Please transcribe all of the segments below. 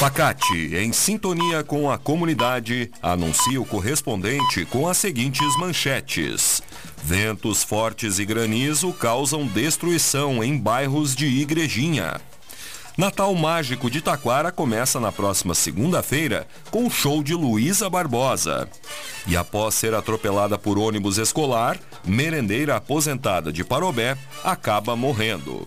Facate, em sintonia com a comunidade, anuncia o correspondente com as seguintes manchetes. Ventos fortes e granizo causam destruição em bairros de Igrejinha. Natal Mágico de Taquara começa na próxima segunda-feira com o show de Luísa Barbosa. E após ser atropelada por ônibus escolar, merendeira aposentada de Parobé acaba morrendo.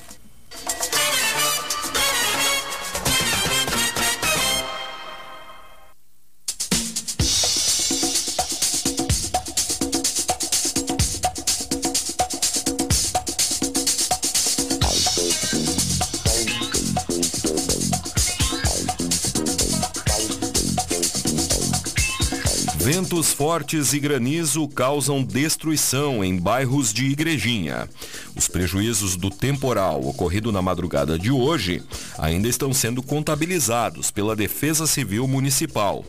Ventos fortes e granizo causam destruição em bairros de Igrejinha. Os prejuízos do temporal ocorrido na madrugada de hoje ainda estão sendo contabilizados pela Defesa Civil Municipal.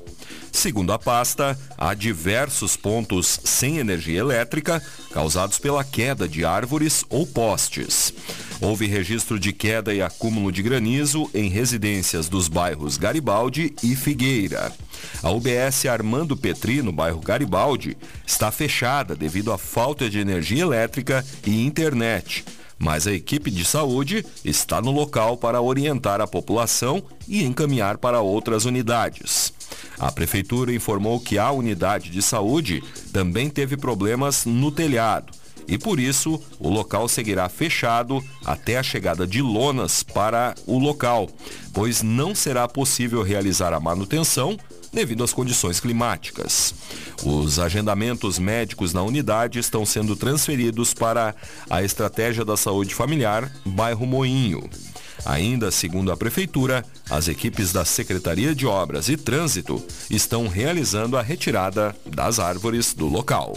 Segundo a pasta, há diversos pontos sem energia elétrica causados pela queda de árvores ou postes. Houve registro de queda e acúmulo de granizo em residências dos bairros Garibaldi e Figueira. A UBS Armando Petri, no bairro Garibaldi, está fechada devido à falta de energia elétrica e internet. Mas a equipe de saúde está no local para orientar a população e encaminhar para outras unidades. A prefeitura informou que a unidade de saúde também teve problemas no telhado e por isso o local seguirá fechado até a chegada de lonas para o local, pois não será possível realizar a manutenção devido às condições climáticas. Os agendamentos médicos na unidade estão sendo transferidos para a Estratégia da Saúde Familiar, bairro Moinho. Ainda segundo a Prefeitura, as equipes da Secretaria de Obras e Trânsito estão realizando a retirada das árvores do local.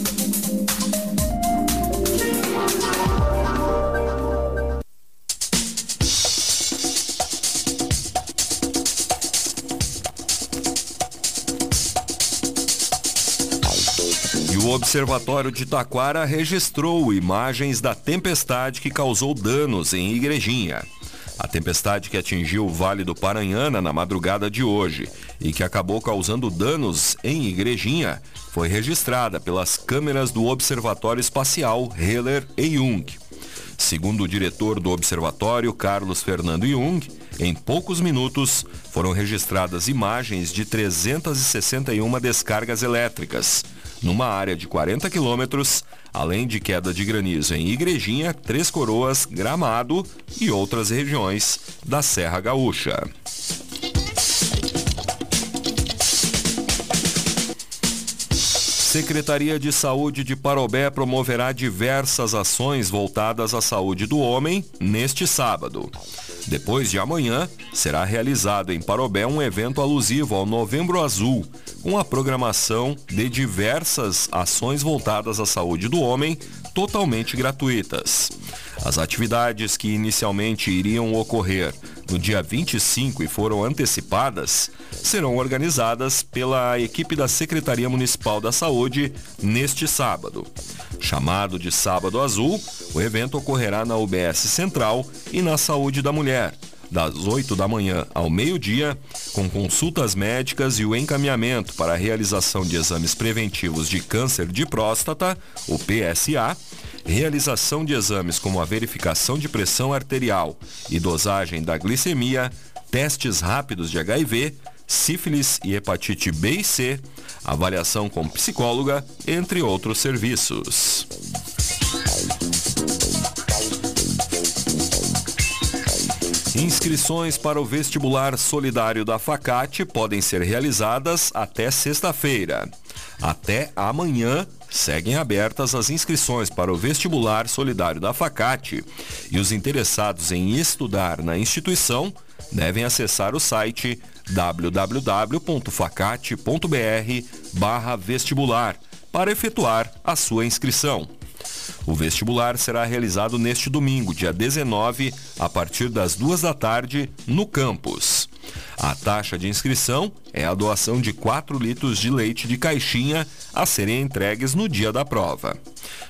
o Observatório de Taquara registrou imagens da tempestade que causou danos em Igrejinha. A tempestade que atingiu o Vale do Paranhana na madrugada de hoje e que acabou causando danos em Igrejinha foi registrada pelas câmeras do Observatório Espacial Heller e Jung. Segundo o diretor do observatório, Carlos Fernando Jung, em poucos minutos foram registradas imagens de 361 descargas elétricas, numa área de 40 quilômetros, além de queda de granizo em Igrejinha, Três Coroas, Gramado e outras regiões da Serra Gaúcha. Secretaria de Saúde de Parobé promoverá diversas ações voltadas à saúde do homem neste sábado. Depois de amanhã, será realizado em Parobé um evento alusivo ao Novembro Azul, com a programação de diversas ações voltadas à saúde do homem, totalmente gratuitas. As atividades que inicialmente iriam ocorrer no dia 25 e foram antecipadas serão organizadas pela equipe da Secretaria Municipal da Saúde neste sábado. Chamado de Sábado Azul, o evento ocorrerá na UBS Central e na Saúde da Mulher, das 8 da manhã ao meio-dia, com consultas médicas e o encaminhamento para a realização de exames preventivos de câncer de próstata, o PSA, realização de exames como a verificação de pressão arterial e dosagem da glicemia, testes rápidos de HIV, sífilis e hepatite B e C, avaliação com psicóloga, entre outros serviços. Inscrições para o vestibular solidário da Facate podem ser realizadas até sexta-feira. Até amanhã, seguem abertas as inscrições para o vestibular solidário da Facate e os interessados em estudar na instituição devem acessar o site www.facate.br/vestibular para efetuar a sua inscrição. O vestibular será realizado neste domingo, dia 19, a partir das duas da tarde, no campus. A taxa de inscrição é a doação de 4 litros de leite de caixinha a serem entregues no dia da prova.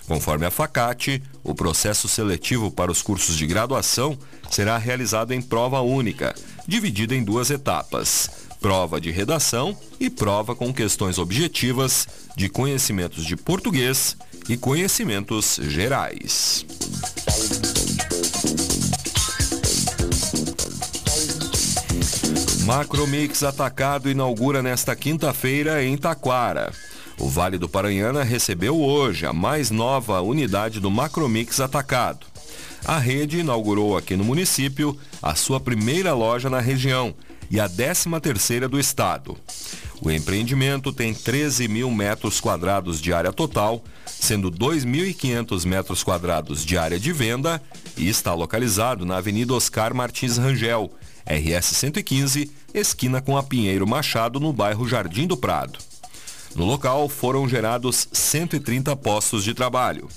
Conforme a Facate, o processo seletivo para os cursos de graduação será realizado em prova única, dividida em duas etapas: prova de redação e prova com questões objetivas de conhecimentos de português e conhecimentos gerais. Macromix Atacado inaugura nesta quinta-feira em Taquara. O Vale do Paranhana recebeu hoje a mais nova unidade do Macromix Atacado. A rede inaugurou aqui no município a sua primeira loja na região e a 13ª do estado. O empreendimento tem 13 mil metros quadrados de área total, sendo 2.500 metros quadrados de área de venda e está localizado na Avenida Oscar Martins Rangel, RS 115, esquina com a Pinheiro Machado, no bairro Jardim do Prado. No local foram gerados 130 postos de trabalho.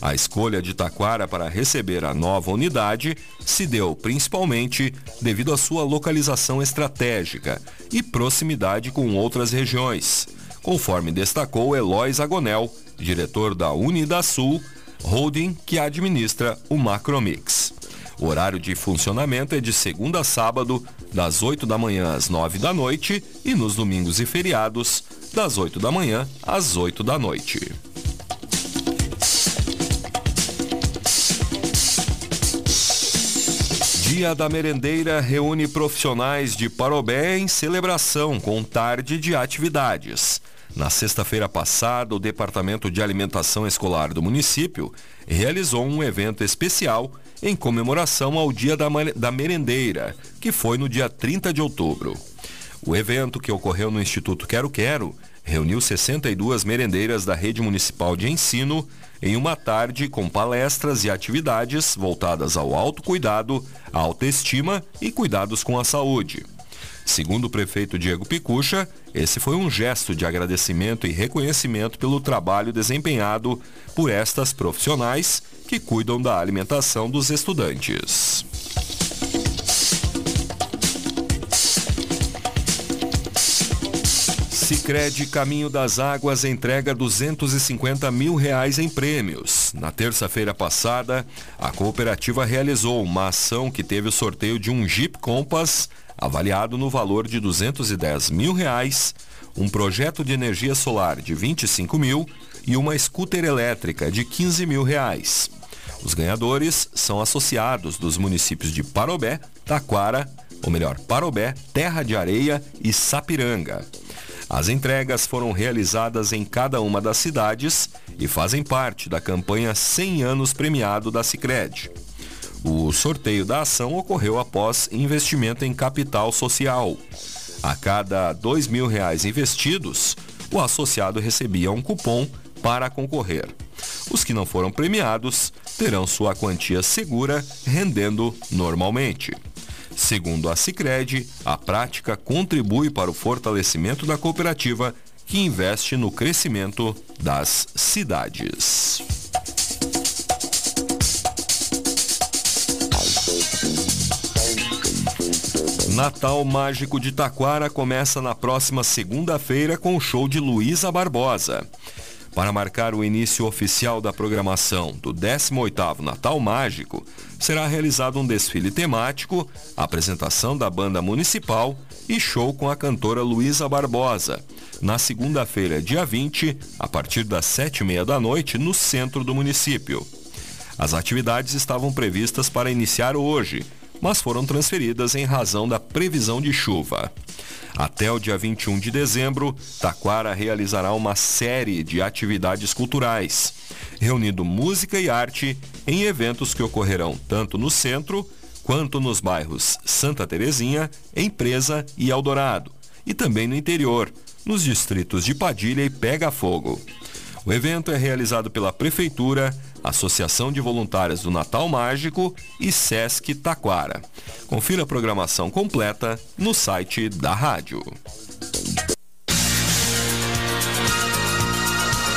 A escolha de Taquara para receber a nova unidade se deu principalmente devido à sua localização estratégica e proximidade com outras regiões, conforme destacou Eloy Agonel, diretor da Unidasul, holding que administra o Macromix. O horário de funcionamento é de segunda a sábado, das 8 da manhã às 9 da noite e nos domingos e feriados, das 8 da manhã às 8 da noite. Dia da Merendeira reúne profissionais de Parobé em celebração com tarde de atividades. Na sexta-feira passada, o Departamento de Alimentação Escolar do município realizou um evento especial em comemoração ao Dia da, Merendeira, que foi no dia 30 de outubro. O evento, que ocorreu no Instituto Quero Quero, reuniu 62 merendeiras da rede municipal de ensino em uma tarde com palestras e atividades voltadas ao autocuidado, autoestima e cuidados com a saúde. Segundo o prefeito Diego Picucha, esse foi um gesto de agradecimento e reconhecimento pelo trabalho desempenhado por estas profissionais que cuidam da alimentação dos estudantes. Sicredi Caminho das Águas entrega 250 mil reais em prêmios. Na terça-feira passada, a cooperativa realizou uma ação que teve o sorteio de um Jeep Compass avaliado no valor de 210 mil reais, um projeto de energia solar de 25 mil e uma scooter elétrica de 15 mil reais. Os ganhadores são associados dos municípios de Parobé, Taquara, ou melhor, Parobé, Terra de Areia e Sapiranga. As entregas foram realizadas em cada uma das cidades e fazem parte da campanha 100 anos premiado da Sicredi. O sorteio da ação ocorreu após investimento em capital social. A cada mil reais investidos, o associado recebia um cupom para concorrer. Os que não foram premiados terão sua quantia segura rendendo normalmente. Segundo a Sicredi, a prática contribui para o fortalecimento da cooperativa que investe no crescimento das cidades. Natal Mágico de Taquara começa na próxima segunda-feira com o show de Luísa Barbosa. Para marcar o início oficial da programação do 18º Natal Mágico, será realizado um desfile temático, apresentação da banda municipal e show com a cantora Luísa Barbosa, na segunda-feira, dia 20, a partir das sete e meia da noite, no centro do município. As atividades estavam previstas para iniciar hoje, mas foram transferidas em razão da previsão de chuva. Até o dia 21 de dezembro, Taquara realizará uma série de atividades culturais, reunindo música e arte em eventos que ocorrerão tanto no centro quanto nos bairros Santa Terezinha, Empresa e Eldorado, e também no interior, nos distritos de Padilha e Pega Fogo. O evento é realizado pela Prefeitura, Associação de Voluntárias do Natal Mágico e Sesc Taquara. Confira a programação completa no site da rádio.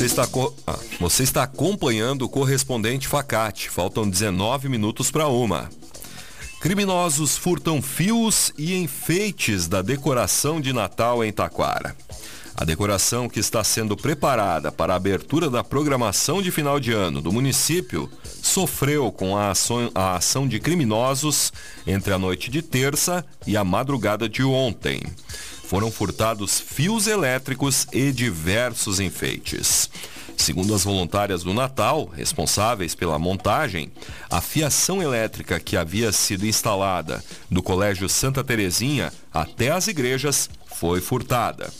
Você está, ah, você está acompanhando o correspondente Facate. Faltam 19 minutos para uma. Criminosos furtam fios e enfeites da decoração de Natal em Taquara. A decoração que está sendo preparada para a abertura da programação de final de ano do município sofreu com a ação, a ação de criminosos entre a noite de terça e a madrugada de ontem foram furtados fios elétricos e diversos enfeites. Segundo as voluntárias do Natal, responsáveis pela montagem, a fiação elétrica que havia sido instalada do Colégio Santa Terezinha até as igrejas foi furtada.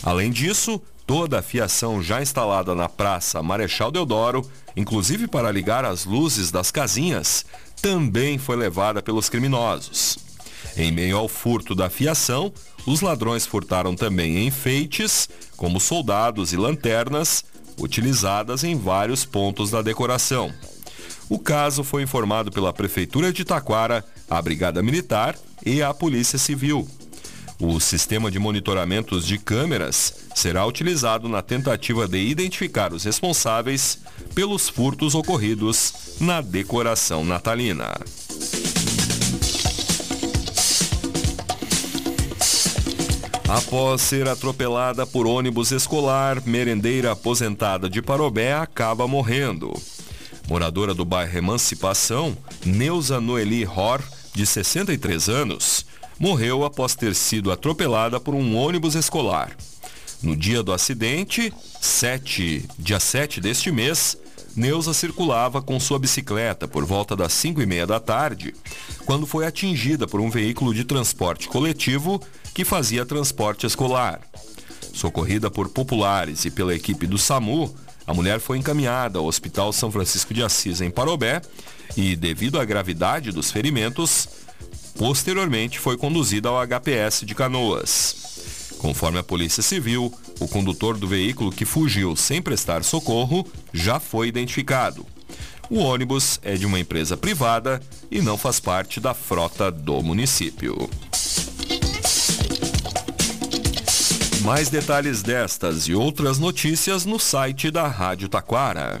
Além disso, toda a fiação já instalada na Praça Marechal Deodoro, inclusive para ligar as luzes das casinhas, também foi levada pelos criminosos. Em meio ao furto da fiação, os ladrões furtaram também enfeites, como soldados e lanternas, utilizadas em vários pontos da decoração. O caso foi informado pela Prefeitura de Taquara, a Brigada Militar e a Polícia Civil. O sistema de monitoramentos de câmeras será utilizado na tentativa de identificar os responsáveis pelos furtos ocorridos na decoração natalina. Após ser atropelada por ônibus escolar, merendeira aposentada de Parobé acaba morrendo. Moradora do bairro Emancipação, Neuza Noeli Hor, de 63 anos, morreu após ter sido atropelada por um ônibus escolar. No dia do acidente, 7, dia 7 deste mês, Neuza circulava com sua bicicleta por volta das 5 e meia da tarde, quando foi atingida por um veículo de transporte coletivo que fazia transporte escolar. Socorrida por populares e pela equipe do SAMU, a mulher foi encaminhada ao Hospital São Francisco de Assis, em Parobé, e, devido à gravidade dos ferimentos, posteriormente foi conduzida ao HPS de Canoas. Conforme a Polícia Civil, o condutor do veículo que fugiu sem prestar socorro já foi identificado. O ônibus é de uma empresa privada e não faz parte da frota do município. Mais detalhes destas e outras notícias no site da Rádio Taquara.